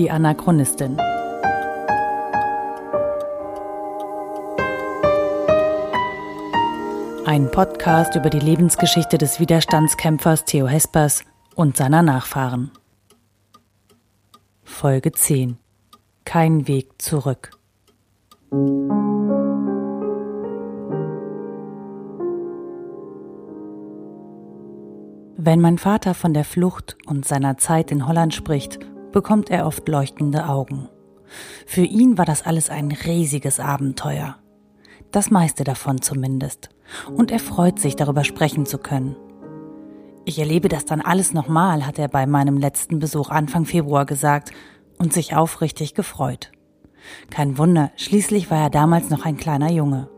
Die Anachronistin. Ein Podcast über die Lebensgeschichte des Widerstandskämpfers Theo Hespers und seiner Nachfahren. Folge 10. Kein Weg zurück. Wenn mein Vater von der Flucht und seiner Zeit in Holland spricht, bekommt er oft leuchtende Augen. Für ihn war das alles ein riesiges Abenteuer. Das meiste davon zumindest. Und er freut sich, darüber sprechen zu können. Ich erlebe das dann alles nochmal, hat er bei meinem letzten Besuch Anfang Februar gesagt und sich aufrichtig gefreut. Kein Wunder, schließlich war er damals noch ein kleiner Junge.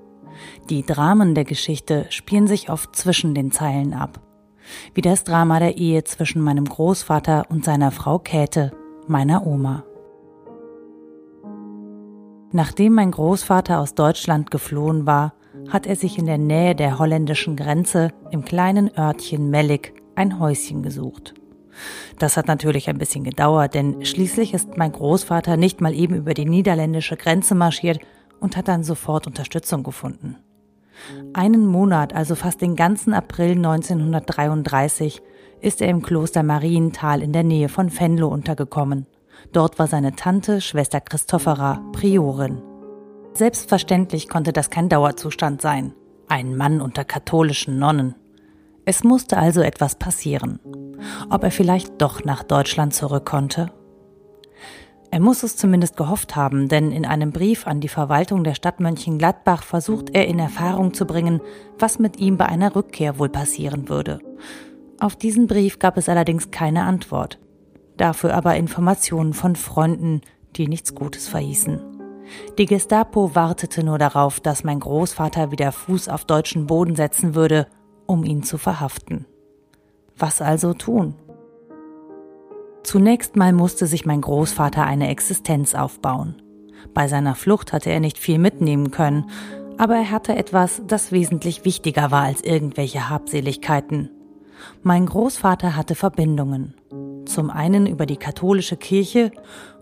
Die Dramen der Geschichte spielen sich oft zwischen den Zeilen ab wie das Drama der Ehe zwischen meinem Großvater und seiner Frau Käthe, meiner Oma. Nachdem mein Großvater aus Deutschland geflohen war, hat er sich in der Nähe der holländischen Grenze im kleinen Örtchen Mellik ein Häuschen gesucht. Das hat natürlich ein bisschen gedauert, denn schließlich ist mein Großvater nicht mal eben über die niederländische Grenze marschiert und hat dann sofort Unterstützung gefunden. Einen Monat, also fast den ganzen April 1933, ist er im Kloster Marienthal in der Nähe von Venlo untergekommen. Dort war seine Tante, Schwester Christophora, Priorin. Selbstverständlich konnte das kein Dauerzustand sein. Ein Mann unter katholischen Nonnen. Es musste also etwas passieren. Ob er vielleicht doch nach Deutschland zurück konnte? Er muss es zumindest gehofft haben, denn in einem Brief an die Verwaltung der Stadt Mönchengladbach versucht er in Erfahrung zu bringen, was mit ihm bei einer Rückkehr wohl passieren würde. Auf diesen Brief gab es allerdings keine Antwort. Dafür aber Informationen von Freunden, die nichts Gutes verhießen. Die Gestapo wartete nur darauf, dass mein Großvater wieder Fuß auf deutschen Boden setzen würde, um ihn zu verhaften. Was also tun? Zunächst mal musste sich mein Großvater eine Existenz aufbauen. Bei seiner Flucht hatte er nicht viel mitnehmen können, aber er hatte etwas, das wesentlich wichtiger war als irgendwelche Habseligkeiten. Mein Großvater hatte Verbindungen. Zum einen über die katholische Kirche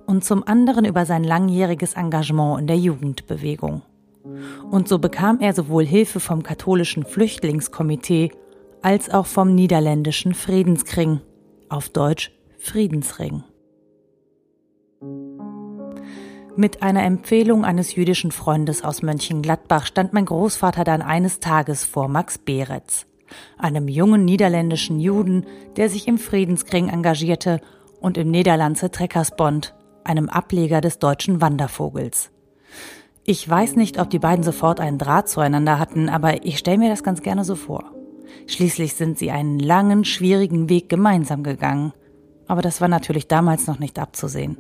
und zum anderen über sein langjähriges Engagement in der Jugendbewegung. Und so bekam er sowohl Hilfe vom katholischen Flüchtlingskomitee als auch vom niederländischen Friedenskring, auf Deutsch Friedensring. Mit einer Empfehlung eines jüdischen Freundes aus Mönchengladbach stand mein Großvater dann eines Tages vor Max Beretz, einem jungen niederländischen Juden, der sich im Friedenskring engagierte und im Niederlandse Treckersbond, einem Ableger des deutschen Wandervogels. Ich weiß nicht, ob die beiden sofort einen Draht zueinander hatten, aber ich stelle mir das ganz gerne so vor. Schließlich sind sie einen langen, schwierigen Weg gemeinsam gegangen aber das war natürlich damals noch nicht abzusehen.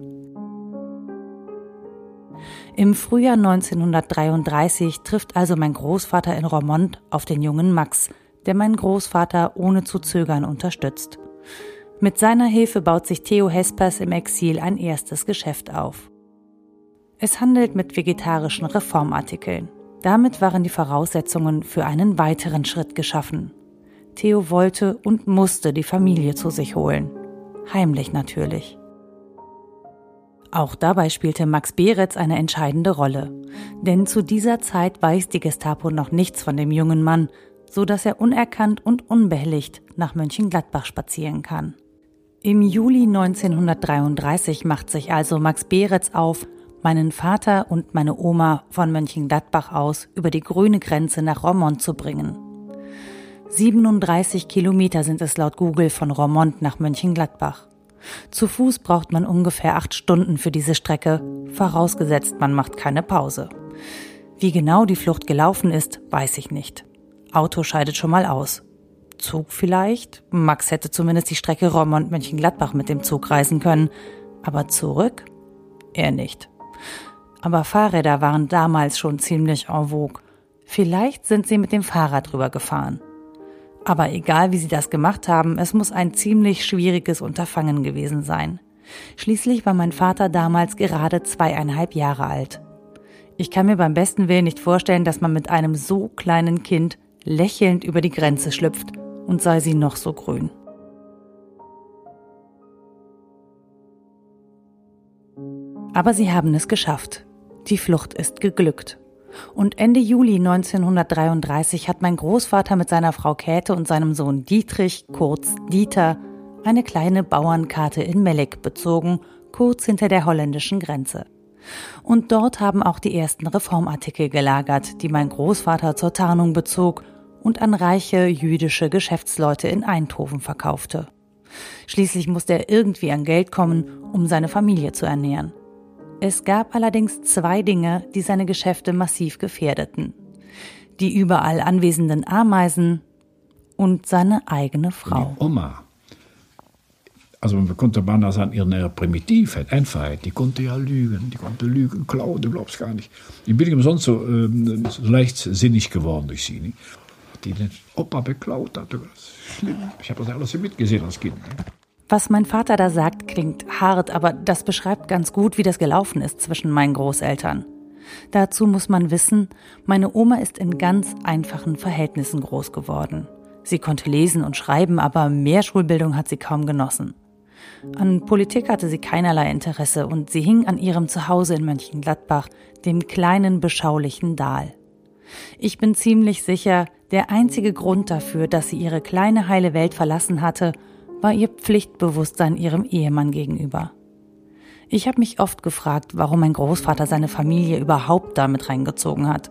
Im Frühjahr 1933 trifft also mein Großvater in Romont auf den jungen Max, der meinen Großvater ohne zu zögern unterstützt. Mit seiner Hilfe baut sich Theo Hespers im Exil ein erstes Geschäft auf. Es handelt mit vegetarischen Reformartikeln. Damit waren die Voraussetzungen für einen weiteren Schritt geschaffen. Theo wollte und musste die Familie zu sich holen heimlich natürlich. Auch dabei spielte Max Beretz eine entscheidende Rolle, denn zu dieser Zeit weiß die Gestapo noch nichts von dem jungen Mann, so dass er unerkannt und unbehelligt nach Mönchengladbach spazieren kann. Im Juli 1933 macht sich also Max Beretz auf, meinen Vater und meine Oma von Mönchengladbach aus über die grüne Grenze nach Romont zu bringen. 37 Kilometer sind es laut Google von Romont nach Mönchengladbach. Zu Fuß braucht man ungefähr acht Stunden für diese Strecke, vorausgesetzt man macht keine Pause. Wie genau die Flucht gelaufen ist, weiß ich nicht. Auto scheidet schon mal aus. Zug vielleicht? Max hätte zumindest die Strecke Romont-Mönchengladbach mit dem Zug reisen können. Aber zurück? Er nicht. Aber Fahrräder waren damals schon ziemlich en vogue. Vielleicht sind sie mit dem Fahrrad drüber gefahren. Aber egal wie sie das gemacht haben, es muss ein ziemlich schwieriges Unterfangen gewesen sein. Schließlich war mein Vater damals gerade zweieinhalb Jahre alt. Ich kann mir beim besten Willen nicht vorstellen, dass man mit einem so kleinen Kind lächelnd über die Grenze schlüpft und sei sie noch so grün. Aber sie haben es geschafft. Die Flucht ist geglückt. Und Ende Juli 1933 hat mein Großvater mit seiner Frau Käthe und seinem Sohn Dietrich, kurz Dieter, eine kleine Bauernkarte in Melek bezogen, kurz hinter der holländischen Grenze. Und dort haben auch die ersten Reformartikel gelagert, die mein Großvater zur Tarnung bezog und an reiche jüdische Geschäftsleute in Eindhoven verkaufte. Schließlich musste er irgendwie an Geld kommen, um seine Familie zu ernähren. Es gab allerdings zwei Dinge, die seine Geschäfte massiv gefährdeten. Die überall anwesenden Ameisen und seine eigene Frau. Die Oma. Also man konnte man das an ihrer Primitivheit, Einfachheit, die konnte ja lügen, die konnte lügen, klauen, du glaubst gar nicht. Ich bin umsonst so, ähm, so leichtsinnig geworden durch sie. Nicht? Die den Opa beklaut hat, das ist schlimm. Ich habe das alles mitgesehen als Kind. Nicht? Was mein Vater da sagt, klingt hart, aber das beschreibt ganz gut, wie das gelaufen ist zwischen meinen Großeltern. Dazu muss man wissen, meine Oma ist in ganz einfachen Verhältnissen groß geworden. Sie konnte lesen und schreiben, aber mehr Schulbildung hat sie kaum genossen. An Politik hatte sie keinerlei Interesse und sie hing an ihrem Zuhause in Mönchengladbach, dem kleinen, beschaulichen Dahl. Ich bin ziemlich sicher, der einzige Grund dafür, dass sie ihre kleine heile Welt verlassen hatte, war ihr Pflichtbewusstsein ihrem Ehemann gegenüber. Ich habe mich oft gefragt, warum mein Großvater seine Familie überhaupt damit reingezogen hat.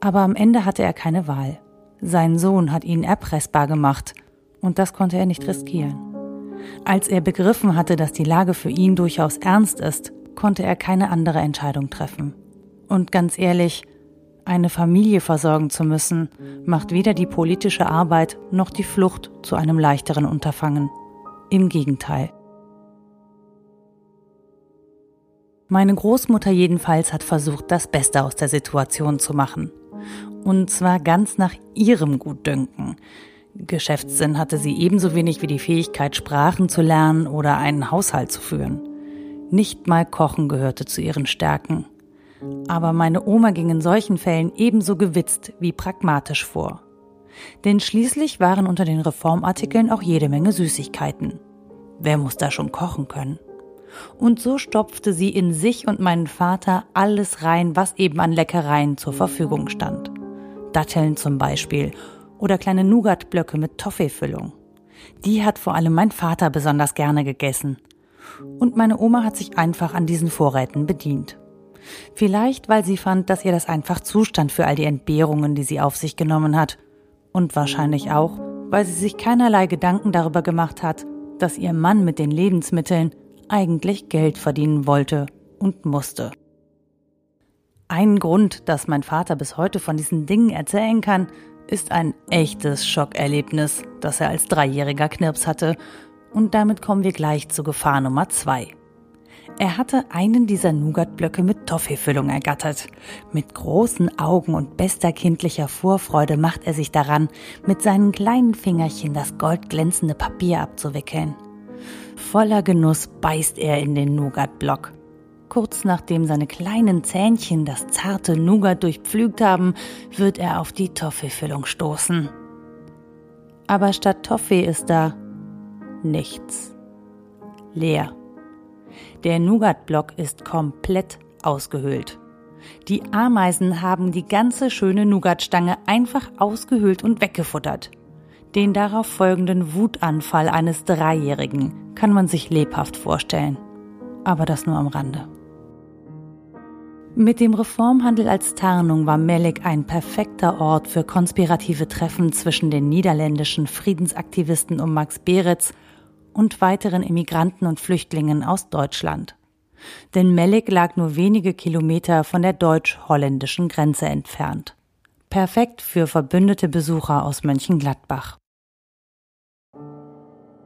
Aber am Ende hatte er keine Wahl. Sein Sohn hat ihn erpressbar gemacht, und das konnte er nicht riskieren. Als er begriffen hatte, dass die Lage für ihn durchaus ernst ist, konnte er keine andere Entscheidung treffen. Und ganz ehrlich, eine Familie versorgen zu müssen, macht weder die politische Arbeit noch die Flucht zu einem leichteren Unterfangen. Im Gegenteil. Meine Großmutter jedenfalls hat versucht, das Beste aus der Situation zu machen. Und zwar ganz nach ihrem Gutdünken. Geschäftssinn hatte sie ebenso wenig wie die Fähigkeit, Sprachen zu lernen oder einen Haushalt zu führen. Nicht mal Kochen gehörte zu ihren Stärken. Aber meine Oma ging in solchen Fällen ebenso gewitzt wie pragmatisch vor. Denn schließlich waren unter den Reformartikeln auch jede Menge Süßigkeiten. Wer muss da schon kochen können? Und so stopfte sie in sich und meinen Vater alles rein, was eben an Leckereien zur Verfügung stand. Datteln zum Beispiel oder kleine Nougatblöcke mit Toffeefüllung. Die hat vor allem mein Vater besonders gerne gegessen. Und meine Oma hat sich einfach an diesen Vorräten bedient. Vielleicht, weil sie fand, dass ihr das einfach zustand für all die Entbehrungen, die sie auf sich genommen hat. Und wahrscheinlich auch, weil sie sich keinerlei Gedanken darüber gemacht hat, dass ihr Mann mit den Lebensmitteln eigentlich Geld verdienen wollte und musste. Ein Grund, dass mein Vater bis heute von diesen Dingen erzählen kann, ist ein echtes Schockerlebnis, das er als Dreijähriger Knirps hatte. Und damit kommen wir gleich zu Gefahr Nummer zwei. Er hatte einen dieser Nougatblöcke mit Toffeefüllung ergattert. Mit großen Augen und bester kindlicher Vorfreude macht er sich daran, mit seinen kleinen Fingerchen das goldglänzende Papier abzuwickeln. Voller Genuss beißt er in den Nougatblock. Kurz nachdem seine kleinen Zähnchen das zarte Nougat durchpflügt haben, wird er auf die Toffeefüllung stoßen. Aber statt Toffee ist da nichts. Leer. Der Nougatblock ist komplett ausgehöhlt. Die Ameisen haben die ganze schöne Nougatstange einfach ausgehöhlt und weggefuttert. Den darauf folgenden Wutanfall eines Dreijährigen kann man sich lebhaft vorstellen. Aber das nur am Rande. Mit dem Reformhandel als Tarnung war Melek ein perfekter Ort für konspirative Treffen zwischen den niederländischen Friedensaktivisten um Max Beretz und weiteren Immigranten und Flüchtlingen aus Deutschland. Denn Mellik lag nur wenige Kilometer von der deutsch-holländischen Grenze entfernt. Perfekt für verbündete Besucher aus Mönchengladbach.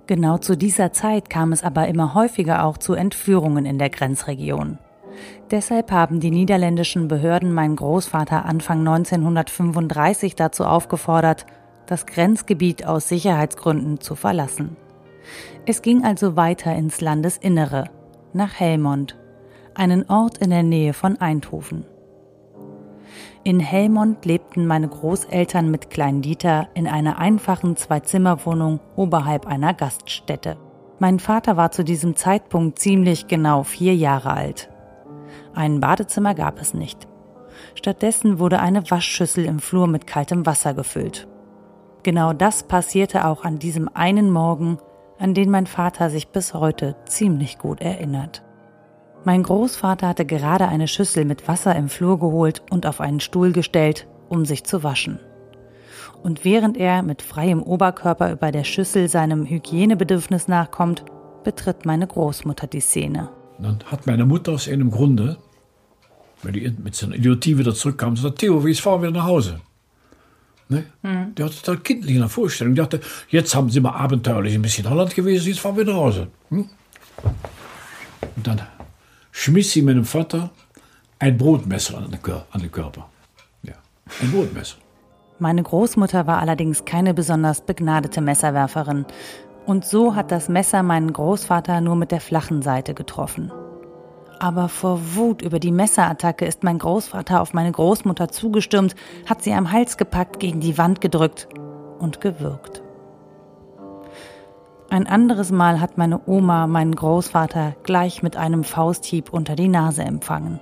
Genau zu dieser Zeit kam es aber immer häufiger auch zu Entführungen in der Grenzregion. Deshalb haben die niederländischen Behörden meinen Großvater Anfang 1935 dazu aufgefordert, das Grenzgebiet aus Sicherheitsgründen zu verlassen. Es ging also weiter ins Landesinnere, nach Helmond, einen Ort in der Nähe von Eindhoven. In Helmond lebten meine Großeltern mit Klein Dieter in einer einfachen Zwei-Zimmer-Wohnung oberhalb einer Gaststätte. Mein Vater war zu diesem Zeitpunkt ziemlich genau vier Jahre alt. Ein Badezimmer gab es nicht. Stattdessen wurde eine Waschschüssel im Flur mit kaltem Wasser gefüllt. Genau das passierte auch an diesem einen Morgen, an den mein Vater sich bis heute ziemlich gut erinnert. Mein Großvater hatte gerade eine Schüssel mit Wasser im Flur geholt und auf einen Stuhl gestellt, um sich zu waschen. Und während er mit freiem Oberkörper über der Schüssel seinem Hygienebedürfnis nachkommt, betritt meine Großmutter die Szene. Dann hat meine Mutter aus einem Grunde, weil die mit seiner Idiotie wieder zurückkam, gesagt, Theo, wie fahren wir nach Hause? Ne? Mhm. Der hatte da kindlich in der Vorstellung. Die dachte, jetzt haben sie mal abenteuerlich ein bisschen Holland gewesen, jetzt fahren wir nach Hause. Hm? Und dann schmiss sie meinem Vater ein Brotmesser an den, an den Körper. Ja, ein Brotmesser. Meine Großmutter war allerdings keine besonders begnadete Messerwerferin. Und so hat das Messer meinen Großvater nur mit der flachen Seite getroffen. Aber vor Wut über die Messerattacke ist mein Großvater auf meine Großmutter zugestürmt, hat sie am Hals gepackt, gegen die Wand gedrückt und gewürgt. Ein anderes Mal hat meine Oma meinen Großvater gleich mit einem Fausthieb unter die Nase empfangen.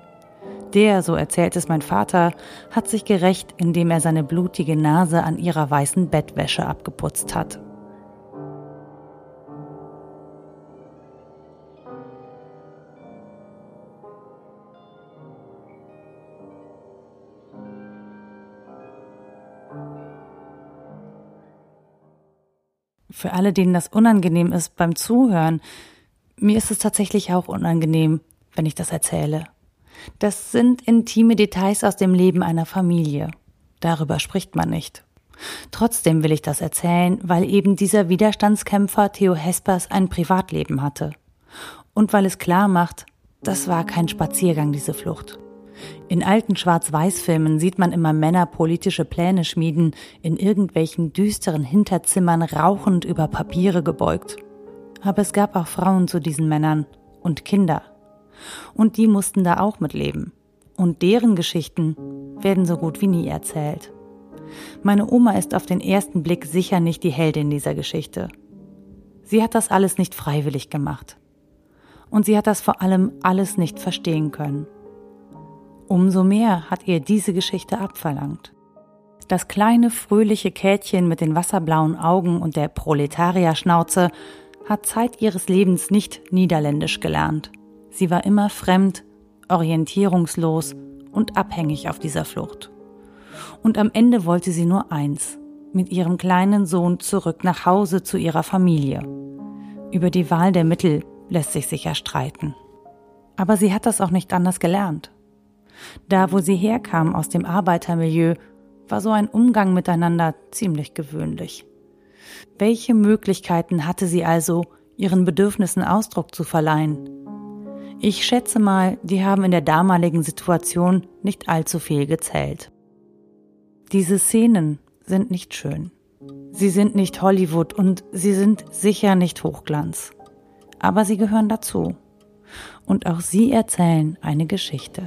Der, so erzählt es mein Vater, hat sich gerecht, indem er seine blutige Nase an ihrer weißen Bettwäsche abgeputzt hat. Für alle, denen das unangenehm ist beim Zuhören, mir ist es tatsächlich auch unangenehm, wenn ich das erzähle. Das sind intime Details aus dem Leben einer Familie. Darüber spricht man nicht. Trotzdem will ich das erzählen, weil eben dieser Widerstandskämpfer Theo Hespers ein Privatleben hatte. Und weil es klar macht, das war kein Spaziergang, diese Flucht. In alten Schwarz-Weiß-Filmen sieht man immer Männer politische Pläne schmieden, in irgendwelchen düsteren Hinterzimmern rauchend über Papiere gebeugt. Aber es gab auch Frauen zu diesen Männern und Kinder. Und die mussten da auch mitleben. Und deren Geschichten werden so gut wie nie erzählt. Meine Oma ist auf den ersten Blick sicher nicht die Heldin dieser Geschichte. Sie hat das alles nicht freiwillig gemacht. Und sie hat das vor allem alles nicht verstehen können. Umso mehr hat ihr diese Geschichte abverlangt. Das kleine, fröhliche Kätchen mit den wasserblauen Augen und der Proletarierschnauze hat Zeit ihres Lebens nicht Niederländisch gelernt. Sie war immer fremd, orientierungslos und abhängig auf dieser Flucht. Und am Ende wollte sie nur eins, mit ihrem kleinen Sohn zurück nach Hause zu ihrer Familie. Über die Wahl der Mittel lässt sich sicher streiten. Aber sie hat das auch nicht anders gelernt. Da, wo sie herkam aus dem Arbeitermilieu, war so ein Umgang miteinander ziemlich gewöhnlich. Welche Möglichkeiten hatte sie also, ihren Bedürfnissen Ausdruck zu verleihen? Ich schätze mal, die haben in der damaligen Situation nicht allzu viel gezählt. Diese Szenen sind nicht schön. Sie sind nicht Hollywood und sie sind sicher nicht Hochglanz. Aber sie gehören dazu. Und auch sie erzählen eine Geschichte.